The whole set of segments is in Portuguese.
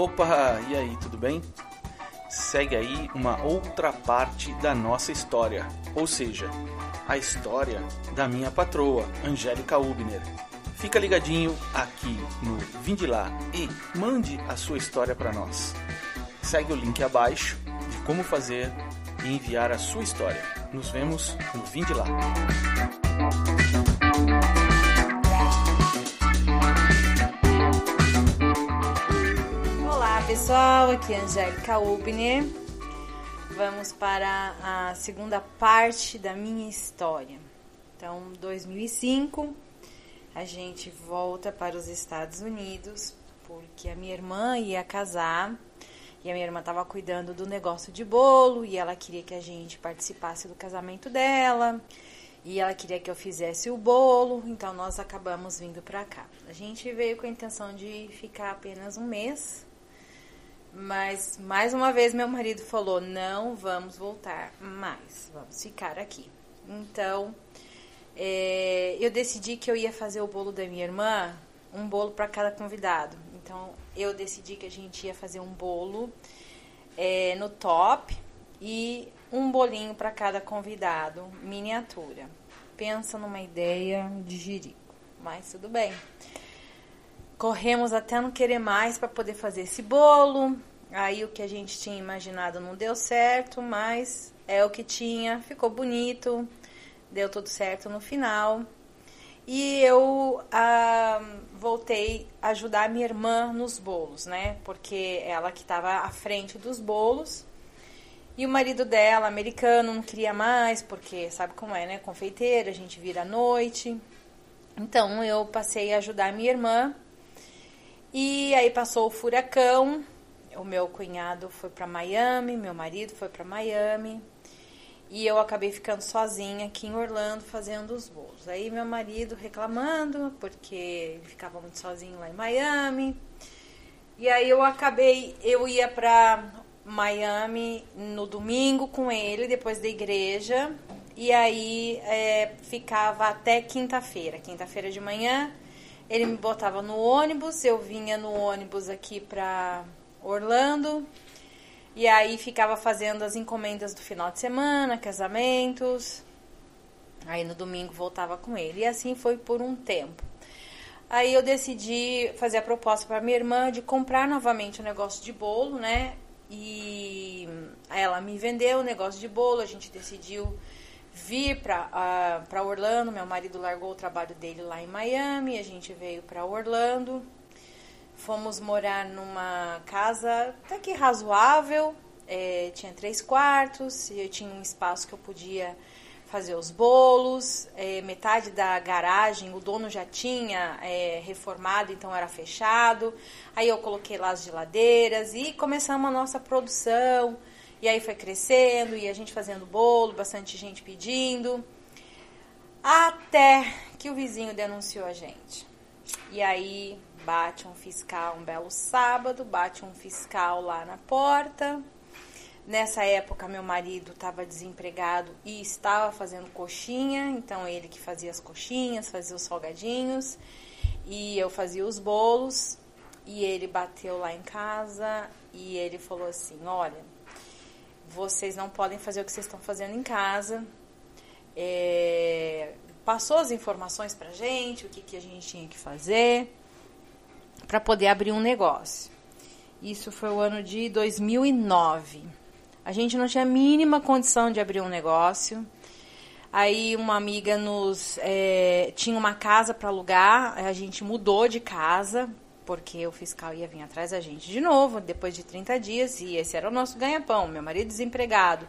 Opa, e aí, tudo bem? Segue aí uma outra parte da nossa história, ou seja, a história da minha patroa, Angélica Ubner. Fica ligadinho aqui no Vinde Lá e mande a sua história para nós. Segue o link abaixo de como fazer e enviar a sua história. Nos vemos no Vinde Lá. Pessoal, aqui é Angélica Ubner. Vamos para a segunda parte da minha história. Então, 2005, a gente volta para os Estados Unidos porque a minha irmã ia casar e a minha irmã estava cuidando do negócio de bolo e ela queria que a gente participasse do casamento dela e ela queria que eu fizesse o bolo, então nós acabamos vindo para cá. A gente veio com a intenção de ficar apenas um mês, mas mais uma vez meu marido falou: não vamos voltar mais, vamos ficar aqui. Então é, eu decidi que eu ia fazer o bolo da minha irmã, um bolo para cada convidado. Então eu decidi que a gente ia fazer um bolo é, no top e um bolinho para cada convidado, miniatura. Pensa numa ideia de jirico, mas tudo bem. Corremos até não querer mais para poder fazer esse bolo. Aí o que a gente tinha imaginado não deu certo, mas é o que tinha, ficou bonito, deu tudo certo no final. E eu ah, voltei a ajudar a minha irmã nos bolos, né? Porque ela que estava à frente dos bolos. E o marido dela, americano, não queria mais, porque sabe como é, né? Confeiteira, a gente vira à noite. Então eu passei a ajudar a minha irmã. E aí passou o furacão. O meu cunhado foi para Miami, meu marido foi para Miami. E eu acabei ficando sozinha aqui em Orlando fazendo os bolos. Aí meu marido reclamando, porque ele ficava muito sozinho lá em Miami. E aí eu acabei, eu ia para Miami no domingo com ele, depois da igreja. E aí é, ficava até quinta-feira. Quinta-feira de manhã, ele me botava no ônibus, eu vinha no ônibus aqui para Orlando. E aí ficava fazendo as encomendas do final de semana, casamentos. Aí no domingo voltava com ele. E assim foi por um tempo. Aí eu decidi fazer a proposta para minha irmã de comprar novamente o um negócio de bolo, né? E ela me vendeu o negócio de bolo, a gente decidiu vir para uh, Orlando. Meu marido largou o trabalho dele lá em Miami, a gente veio para Orlando. Fomos morar numa casa até que razoável, é, tinha três quartos, eu tinha um espaço que eu podia fazer os bolos, é, metade da garagem o dono já tinha é, reformado, então era fechado. Aí eu coloquei lá as geladeiras e começamos a nossa produção. E aí foi crescendo e a gente fazendo bolo, bastante gente pedindo. Até que o vizinho denunciou a gente. E aí bate um fiscal um belo sábado, bate um fiscal lá na porta. Nessa época, meu marido estava desempregado e estava fazendo coxinha, então ele que fazia as coxinhas, fazia os salgadinhos e eu fazia os bolos. E ele bateu lá em casa e ele falou assim: Olha, vocês não podem fazer o que vocês estão fazendo em casa. É, passou as informações pra gente, o que, que a gente tinha que fazer para poder abrir um negócio. Isso foi o ano de 2009. A gente não tinha a mínima condição de abrir um negócio. Aí uma amiga nos é, tinha uma casa para alugar, a gente mudou de casa porque o fiscal ia vir atrás da gente de novo depois de 30 dias e esse era o nosso ganha-pão. Meu marido desempregado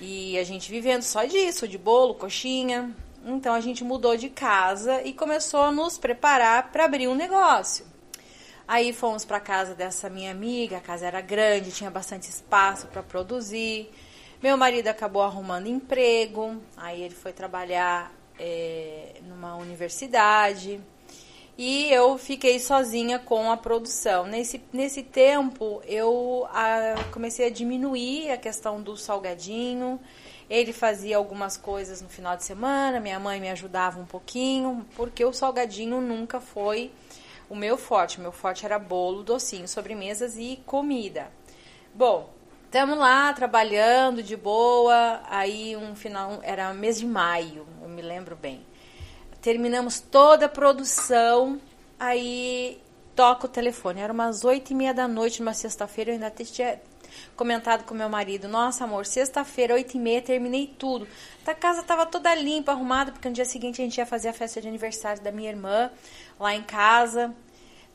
e a gente vivendo só disso, de bolo, coxinha. Então a gente mudou de casa e começou a nos preparar para abrir um negócio. Aí fomos para casa dessa minha amiga, a casa era grande, tinha bastante espaço para produzir. Meu marido acabou arrumando emprego, aí ele foi trabalhar é, numa universidade e eu fiquei sozinha com a produção. Nesse, nesse tempo eu a, comecei a diminuir a questão do salgadinho ele fazia algumas coisas no final de semana, minha mãe me ajudava um pouquinho, porque o salgadinho nunca foi o meu forte. Meu forte era bolo, docinho, sobremesas e comida. Bom, estamos lá trabalhando de boa. Aí um final era mês de maio, eu me lembro bem. Terminamos toda a produção. Aí toca o telefone. Era umas oito e meia da noite, numa sexta-feira. Eu ainda tinha comentado com meu marido: Nossa, amor, sexta-feira, oito e meia, terminei tudo. A casa estava toda limpa, arrumada, porque no dia seguinte a gente ia fazer a festa de aniversário da minha irmã lá em casa.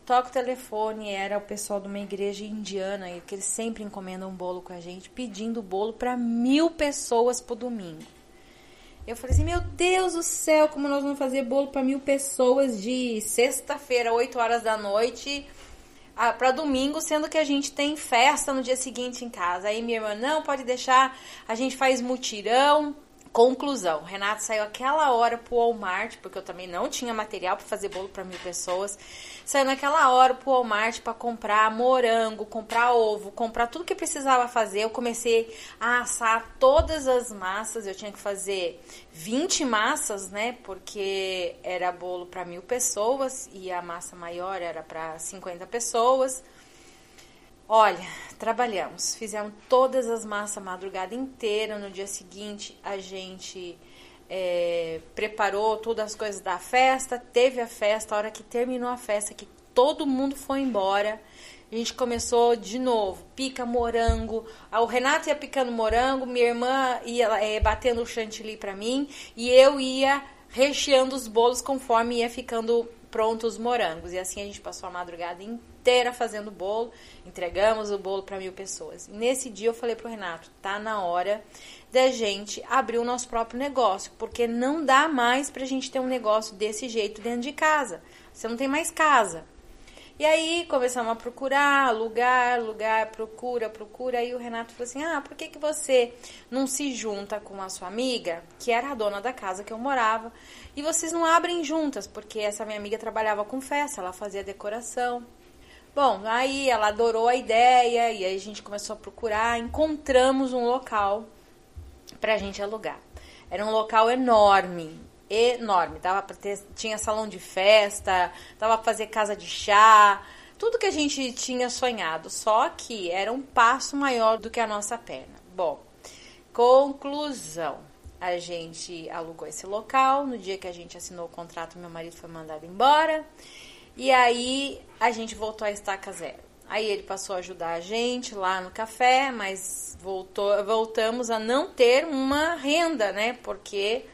Toca o telefone, era o pessoal de uma igreja indiana, que eles sempre encomendam um bolo com a gente, pedindo bolo para mil pessoas pro domingo. Eu falei assim, meu Deus do céu, como nós vamos fazer bolo para mil pessoas de sexta-feira, 8 horas da noite, para domingo, sendo que a gente tem festa no dia seguinte em casa. Aí minha irmã, não, pode deixar, a gente faz mutirão. Conclusão, Renato saiu aquela hora pro Walmart, porque eu também não tinha material para fazer bolo para mil pessoas. Saiu naquela hora pro Walmart para comprar morango, comprar ovo, comprar tudo que precisava fazer. Eu comecei a assar todas as massas. Eu tinha que fazer 20 massas, né? Porque era bolo para mil pessoas e a massa maior era para 50 pessoas. Olha, trabalhamos, fizemos todas as massas a madrugada inteira. No dia seguinte, a gente é, preparou todas as coisas da festa. Teve a festa, a hora que terminou a festa, que todo mundo foi embora. A gente começou de novo, pica morango. O Renato ia picando morango, minha irmã ia é, batendo o chantilly para mim e eu ia recheando os bolos conforme ia ficando prontos os morangos. E assim a gente passou a madrugada inteira fazendo bolo, entregamos o bolo para mil pessoas. Nesse dia eu falei pro Renato, tá na hora da gente abrir o nosso próprio negócio, porque não dá mais pra gente ter um negócio desse jeito dentro de casa. Você não tem mais casa. E aí começamos a procurar, lugar, lugar, procura, procura. Aí o Renato falou assim: Ah, por que, que você não se junta com a sua amiga, que era a dona da casa que eu morava, e vocês não abrem juntas? Porque essa minha amiga trabalhava com festa, ela fazia decoração. Bom, aí ela adorou a ideia e aí a gente começou a procurar, encontramos um local pra gente alugar. Era um local enorme, enorme. Dava para ter, tinha salão de festa, dava para fazer casa de chá, tudo que a gente tinha sonhado. Só que era um passo maior do que a nossa perna. Bom, conclusão. A gente alugou esse local. No dia que a gente assinou o contrato, meu marido foi mandado embora. E aí a gente voltou a estaca zero. Aí ele passou a ajudar a gente lá no café, mas voltou, voltamos a não ter uma renda, né? Porque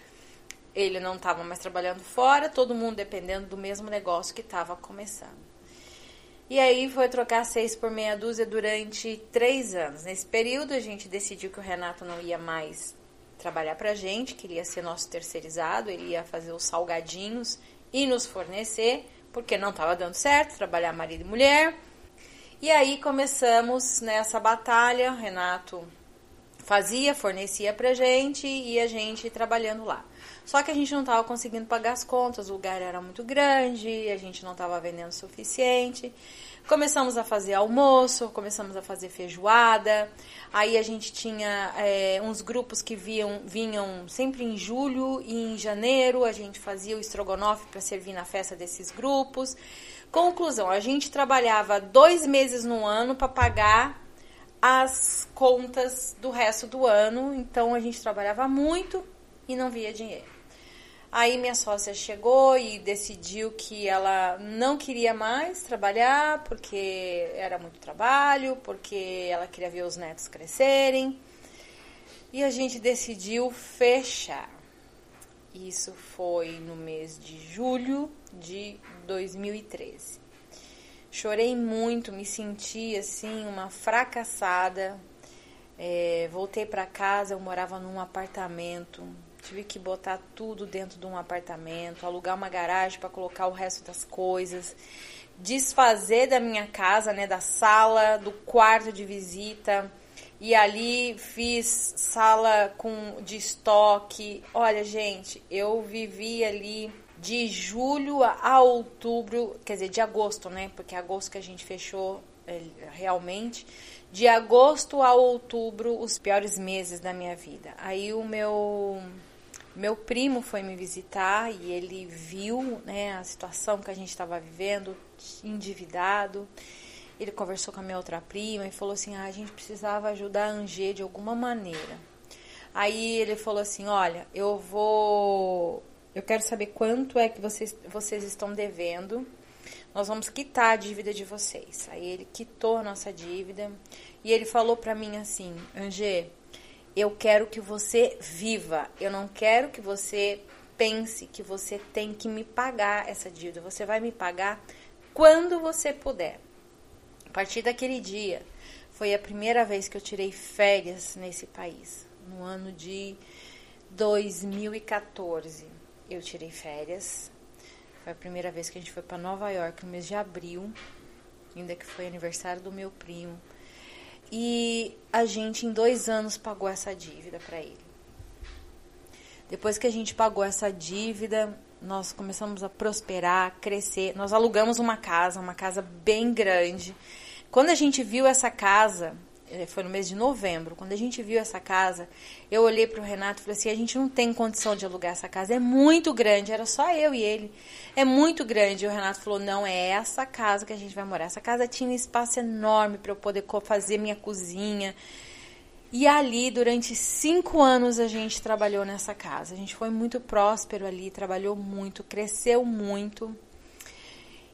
ele não estava mais trabalhando fora, todo mundo dependendo do mesmo negócio que estava começando. E aí foi trocar seis por meia dúzia durante três anos. Nesse período a gente decidiu que o Renato não ia mais trabalhar para a gente, queria ser nosso terceirizado, ele ia fazer os salgadinhos e nos fornecer, porque não estava dando certo trabalhar marido e mulher. E aí começamos nessa batalha, Renato fazia, fornecia pra gente e a gente trabalhando lá. Só que a gente não estava conseguindo pagar as contas, o lugar era muito grande, a gente não estava vendendo o suficiente. Começamos a fazer almoço, começamos a fazer feijoada. Aí a gente tinha é, uns grupos que viam, vinham sempre em julho e em janeiro. A gente fazia o estrogonofe para servir na festa desses grupos. Conclusão: a gente trabalhava dois meses no ano para pagar as contas do resto do ano. Então a gente trabalhava muito e não via dinheiro. Aí minha sócia chegou e decidiu que ela não queria mais trabalhar porque era muito trabalho, porque ela queria ver os netos crescerem. E a gente decidiu fechar. Isso foi no mês de julho de 2013. Chorei muito, me senti assim uma fracassada. É, voltei para casa, eu morava num apartamento tive que botar tudo dentro de um apartamento, alugar uma garagem para colocar o resto das coisas, desfazer da minha casa, né, da sala, do quarto de visita. E ali fiz sala com de estoque. Olha, gente, eu vivi ali de julho a outubro, quer dizer, de agosto, né? Porque é agosto que a gente fechou é, realmente. De agosto a outubro, os piores meses da minha vida. Aí o meu Meu primo foi me visitar e ele viu né, a situação que a gente estava vivendo, endividado. Ele conversou com a minha outra prima e falou assim: ah, a gente precisava ajudar a Angê de alguma maneira. Aí ele falou assim: olha, eu vou. Eu quero saber quanto é que vocês, vocês estão devendo. Nós vamos quitar a dívida de vocês. Aí ele quitou a nossa dívida e ele falou para mim assim: Angê, eu quero que você viva. Eu não quero que você pense que você tem que me pagar essa dívida. Você vai me pagar quando você puder. A partir daquele dia, foi a primeira vez que eu tirei férias nesse país no ano de 2014. Eu tirei férias. Foi a primeira vez que a gente foi para Nova York no mês de abril, ainda que foi aniversário do meu primo. E a gente, em dois anos, pagou essa dívida para ele. Depois que a gente pagou essa dívida, nós começamos a prosperar, crescer. Nós alugamos uma casa, uma casa bem grande. Quando a gente viu essa casa, foi no mês de novembro, quando a gente viu essa casa, eu olhei para o Renato e falei assim: a gente não tem condição de alugar essa casa, é muito grande, era só eu e ele, é muito grande. E o Renato falou: não, é essa casa que a gente vai morar. Essa casa tinha um espaço enorme para eu poder fazer minha cozinha. E ali, durante cinco anos, a gente trabalhou nessa casa. A gente foi muito próspero ali, trabalhou muito, cresceu muito.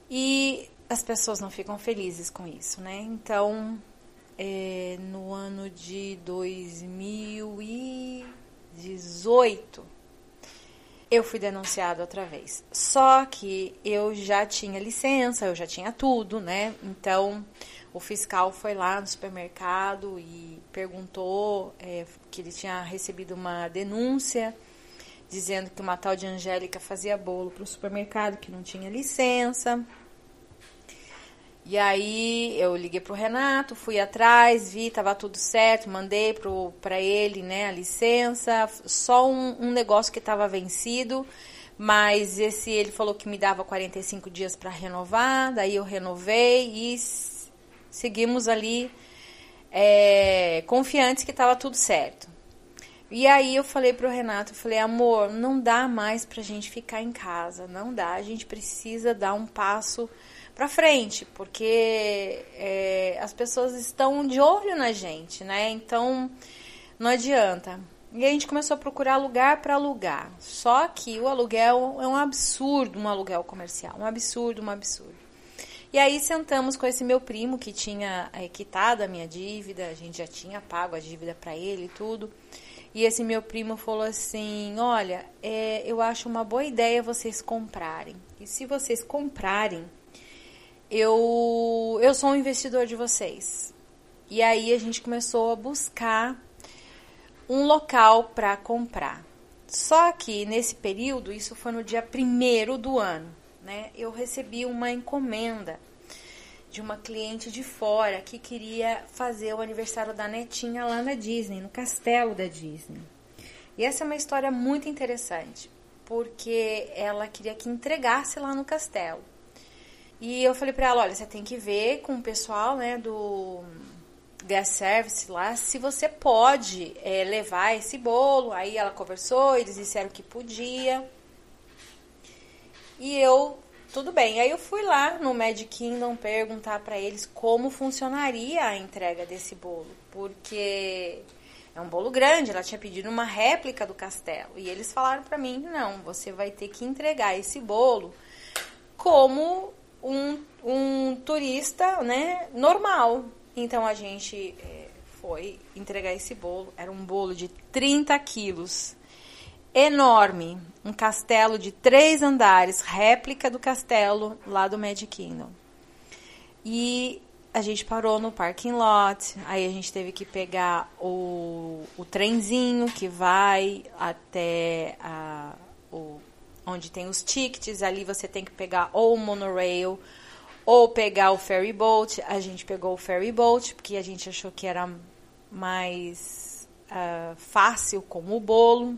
E as pessoas não ficam felizes com isso, né? Então, é, no ano de 2018, eu fui denunciada outra vez. Só que eu já tinha licença, eu já tinha tudo, né? Então, o fiscal foi lá no supermercado e perguntou é, que ele tinha recebido uma denúncia dizendo que uma tal de Angélica fazia bolo para o supermercado que não tinha licença. E aí eu liguei pro Renato, fui atrás, vi, tava tudo certo, mandei pro, pra ele, né, a licença, só um, um negócio que tava vencido, mas esse ele falou que me dava 45 dias para renovar, daí eu renovei e seguimos ali é, confiantes que tava tudo certo. E aí eu falei pro Renato, eu falei, amor, não dá mais pra gente ficar em casa, não dá, a gente precisa dar um passo para frente, porque é, as pessoas estão de olho na gente, né? Então não adianta. E a gente começou a procurar lugar para alugar. Só que o aluguel é um absurdo, um aluguel comercial, um absurdo, um absurdo. E aí sentamos com esse meu primo que tinha é, quitado a minha dívida, a gente já tinha pago a dívida para ele e tudo. E esse meu primo falou assim: Olha, é, eu acho uma boa ideia vocês comprarem. E se vocês comprarem, eu, eu sou um investidor de vocês. E aí a gente começou a buscar um local para comprar. Só que nesse período, isso foi no dia primeiro do ano, né? Eu recebi uma encomenda de uma cliente de fora que queria fazer o aniversário da netinha lá na Disney, no castelo da Disney. E essa é uma história muito interessante, porque ela queria que entregasse lá no castelo. E eu falei para ela, olha, você tem que ver com o pessoal, né, do gas service lá, se você pode é, levar esse bolo. Aí ela conversou, eles disseram que podia. E eu, tudo bem. Aí eu fui lá no Magic Kingdom perguntar para eles como funcionaria a entrega desse bolo, porque é um bolo grande, ela tinha pedido uma réplica do castelo. E eles falaram para mim: "Não, você vai ter que entregar esse bolo como um, um turista, né, normal. Então a gente é, foi entregar esse bolo. Era um bolo de 30 quilos, enorme, um castelo de três andares, réplica do castelo lá do Magic Kingdom. E a gente parou no parking lot, aí a gente teve que pegar o, o trenzinho que vai até a, o onde tem os tickets, ali você tem que pegar ou o monorail ou pegar o ferry boat. A gente pegou o ferry boat porque a gente achou que era mais uh, fácil com o bolo.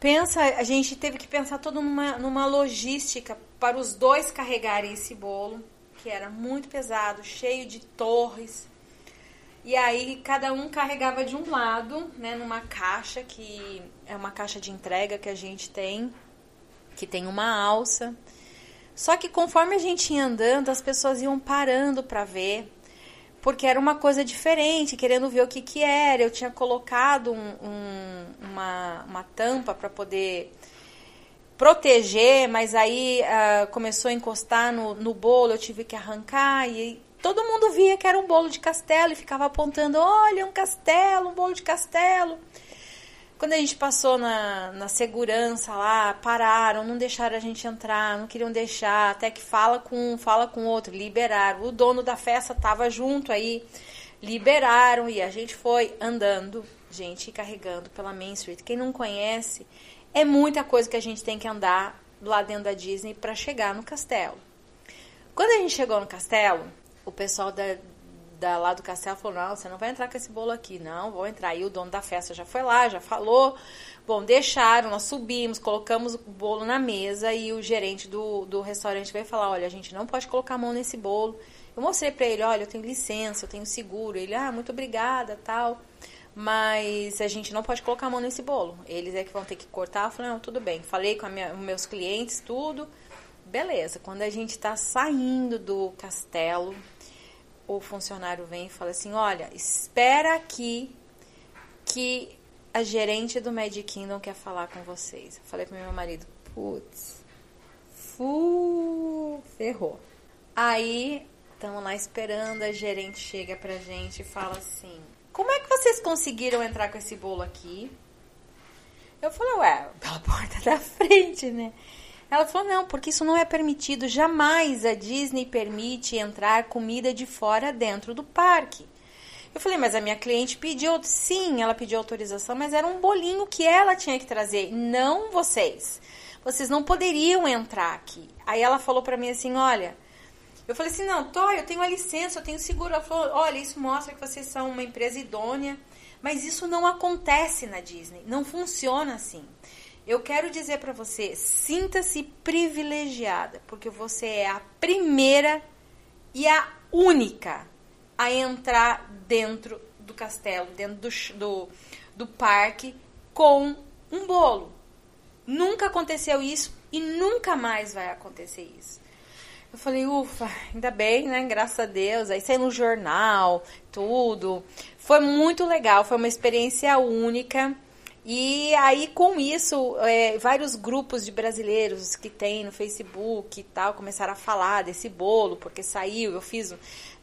Pensa, a gente teve que pensar todo numa, numa logística para os dois carregarem esse bolo, que era muito pesado, cheio de torres. E aí cada um carregava de um lado, né, numa caixa que é uma caixa de entrega que a gente tem, que tem uma alça. Só que conforme a gente ia andando, as pessoas iam parando para ver, porque era uma coisa diferente, querendo ver o que que era. Eu tinha colocado um, um, uma, uma tampa para poder proteger, mas aí uh, começou a encostar no, no bolo, eu tive que arrancar e todo mundo via que era um bolo de castelo e ficava apontando, olha, um castelo, um bolo de castelo. Quando a gente passou na, na segurança lá, pararam, não deixaram a gente entrar, não queriam deixar, até que fala com um, fala com outro, liberaram. O dono da festa estava junto aí, liberaram e a gente foi andando, gente, carregando pela Main Street. Quem não conhece, é muita coisa que a gente tem que andar lá dentro da Disney para chegar no castelo. Quando a gente chegou no castelo, o pessoal da, da, lá do castelo falou: não, você não vai entrar com esse bolo aqui, não, vou entrar. E o dono da festa já foi lá, já falou. Bom, deixaram, nós subimos, colocamos o bolo na mesa e o gerente do, do restaurante veio falar: olha, a gente não pode colocar a mão nesse bolo. Eu mostrei para ele: olha, eu tenho licença, eu tenho seguro. Ele, ah, muito obrigada, tal mas a gente não pode colocar a mão nesse bolo. Eles é que vão ter que cortar. Eu falei, não, tudo bem. Falei com minha, meus clientes, tudo. Beleza. Quando a gente está saindo do castelo, o funcionário vem e fala assim, olha, espera aqui que a gerente do Magic Kingdom quer falar com vocês. Eu falei pro meu marido, putz, fu, ferrou. Aí, estamos lá esperando, a gerente chega pra gente e fala assim, como é que vocês conseguiram entrar com esse bolo aqui? Eu falei, ué, pela porta da frente, né? Ela falou, não, porque isso não é permitido. Jamais a Disney permite entrar comida de fora dentro do parque. Eu falei, mas a minha cliente pediu, sim, ela pediu autorização, mas era um bolinho que ela tinha que trazer, não vocês. Vocês não poderiam entrar aqui. Aí ela falou para mim assim, olha, eu falei assim, não, Tó, eu tenho a licença, eu tenho seguro. Ela falou, olha, isso mostra que vocês são uma empresa idônea, mas isso não acontece na Disney, não funciona assim. Eu quero dizer para você, sinta-se privilegiada, porque você é a primeira e a única a entrar dentro do castelo, dentro do, do, do parque, com um bolo. Nunca aconteceu isso e nunca mais vai acontecer isso. Eu falei, ufa, ainda bem, né? Graças a Deus. Aí saiu no jornal, tudo. Foi muito legal, foi uma experiência única. E aí, com isso, é, vários grupos de brasileiros que tem no Facebook e tal começaram a falar desse bolo, porque saiu, eu fiz,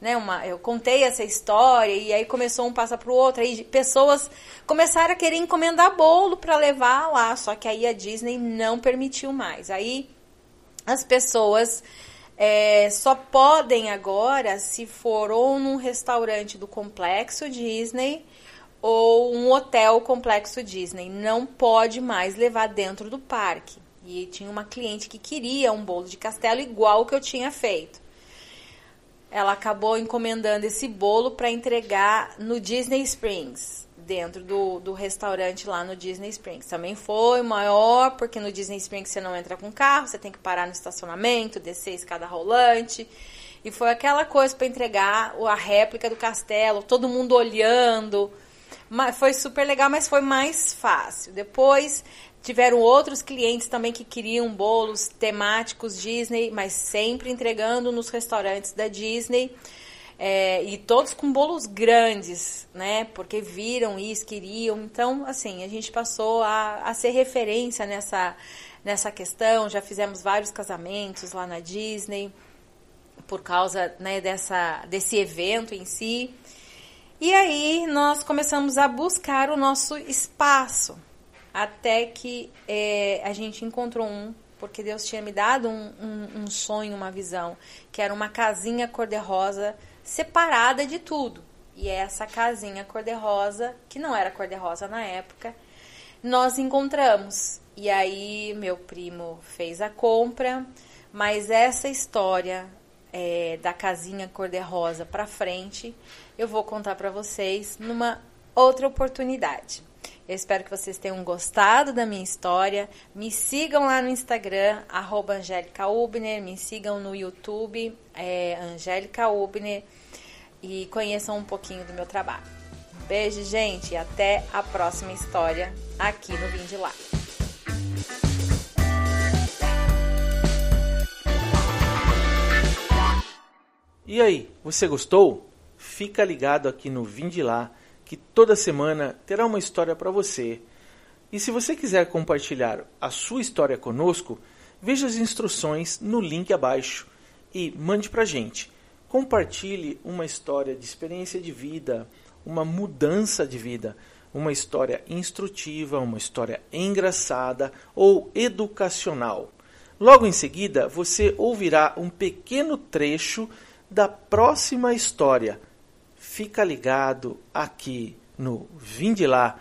né, uma, eu contei essa história e aí começou um passa pro outro, aí pessoas começaram a querer encomendar bolo para levar lá, só que aí a Disney não permitiu mais. Aí as pessoas é, só podem agora se for ou num restaurante do complexo Disney ou um hotel complexo Disney. Não pode mais levar dentro do parque. E tinha uma cliente que queria um bolo de castelo igual que eu tinha feito. Ela acabou encomendando esse bolo para entregar no Disney Springs dentro do, do restaurante lá no Disney Springs. Também foi maior, porque no Disney Springs você não entra com carro, você tem que parar no estacionamento, descer a escada rolante. E foi aquela coisa para entregar a réplica do castelo, todo mundo olhando. Foi super legal, mas foi mais fácil. Depois tiveram outros clientes também que queriam bolos temáticos Disney, mas sempre entregando nos restaurantes da Disney. É, e todos com bolos grandes, né? Porque viram isso, queriam. Então, assim, a gente passou a, a ser referência nessa, nessa questão. Já fizemos vários casamentos lá na Disney por causa né, dessa, desse evento em si. E aí nós começamos a buscar o nosso espaço, até que é, a gente encontrou um, porque Deus tinha me dado um, um, um sonho, uma visão, que era uma casinha cor-de-rosa separada de tudo. E essa casinha cor-de-rosa, que não era cor-de-rosa na época, nós encontramos. E aí meu primo fez a compra, mas essa história é, da casinha cor-de-rosa para frente, eu vou contar para vocês numa outra oportunidade. Eu espero que vocês tenham gostado da minha história. Me sigam lá no Instagram, Angélica Ubner. Me sigam no YouTube, é, Angélica Ubner. e conheçam um pouquinho do meu trabalho. Beijo, gente, e até a próxima história aqui no Vim de Lá. E aí, você gostou? Fica ligado aqui no Vim de Lá, que toda semana terá uma história para você. E se você quiser compartilhar a sua história conosco, veja as instruções no link abaixo e mande para gente. Compartilhe uma história de experiência de vida, uma mudança de vida, uma história instrutiva, uma história engraçada ou educacional. Logo em seguida, você ouvirá um pequeno trecho da próxima história. Fica ligado aqui no Vim de Lá,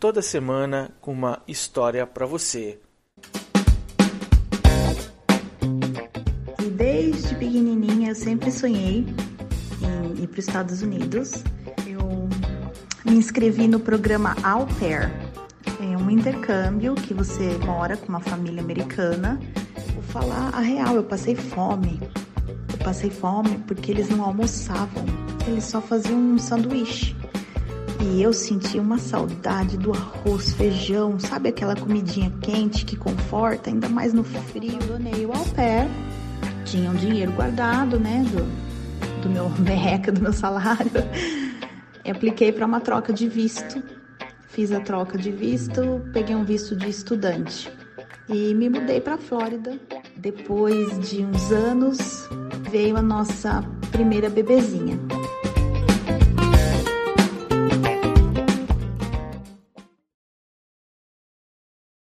toda semana com uma história para você. E desde pequenininha eu sempre sonhei em ir para os Estados Unidos. Eu me inscrevi no programa Au Pair. É um intercâmbio que você mora com uma família americana. Vou falar a real, eu passei fome passei fome porque eles não almoçavam, eles só faziam um sanduíche. E eu senti uma saudade do arroz, feijão, sabe aquela comidinha quente que conforta, ainda mais no frio. Donei o au pair, tinha um dinheiro guardado, né, do, do meu merreca, do meu salário. E apliquei para uma troca de visto. Fiz a troca de visto, peguei um visto de estudante e me mudei para a Flórida. Depois de uns anos, veio a nossa primeira bebezinha.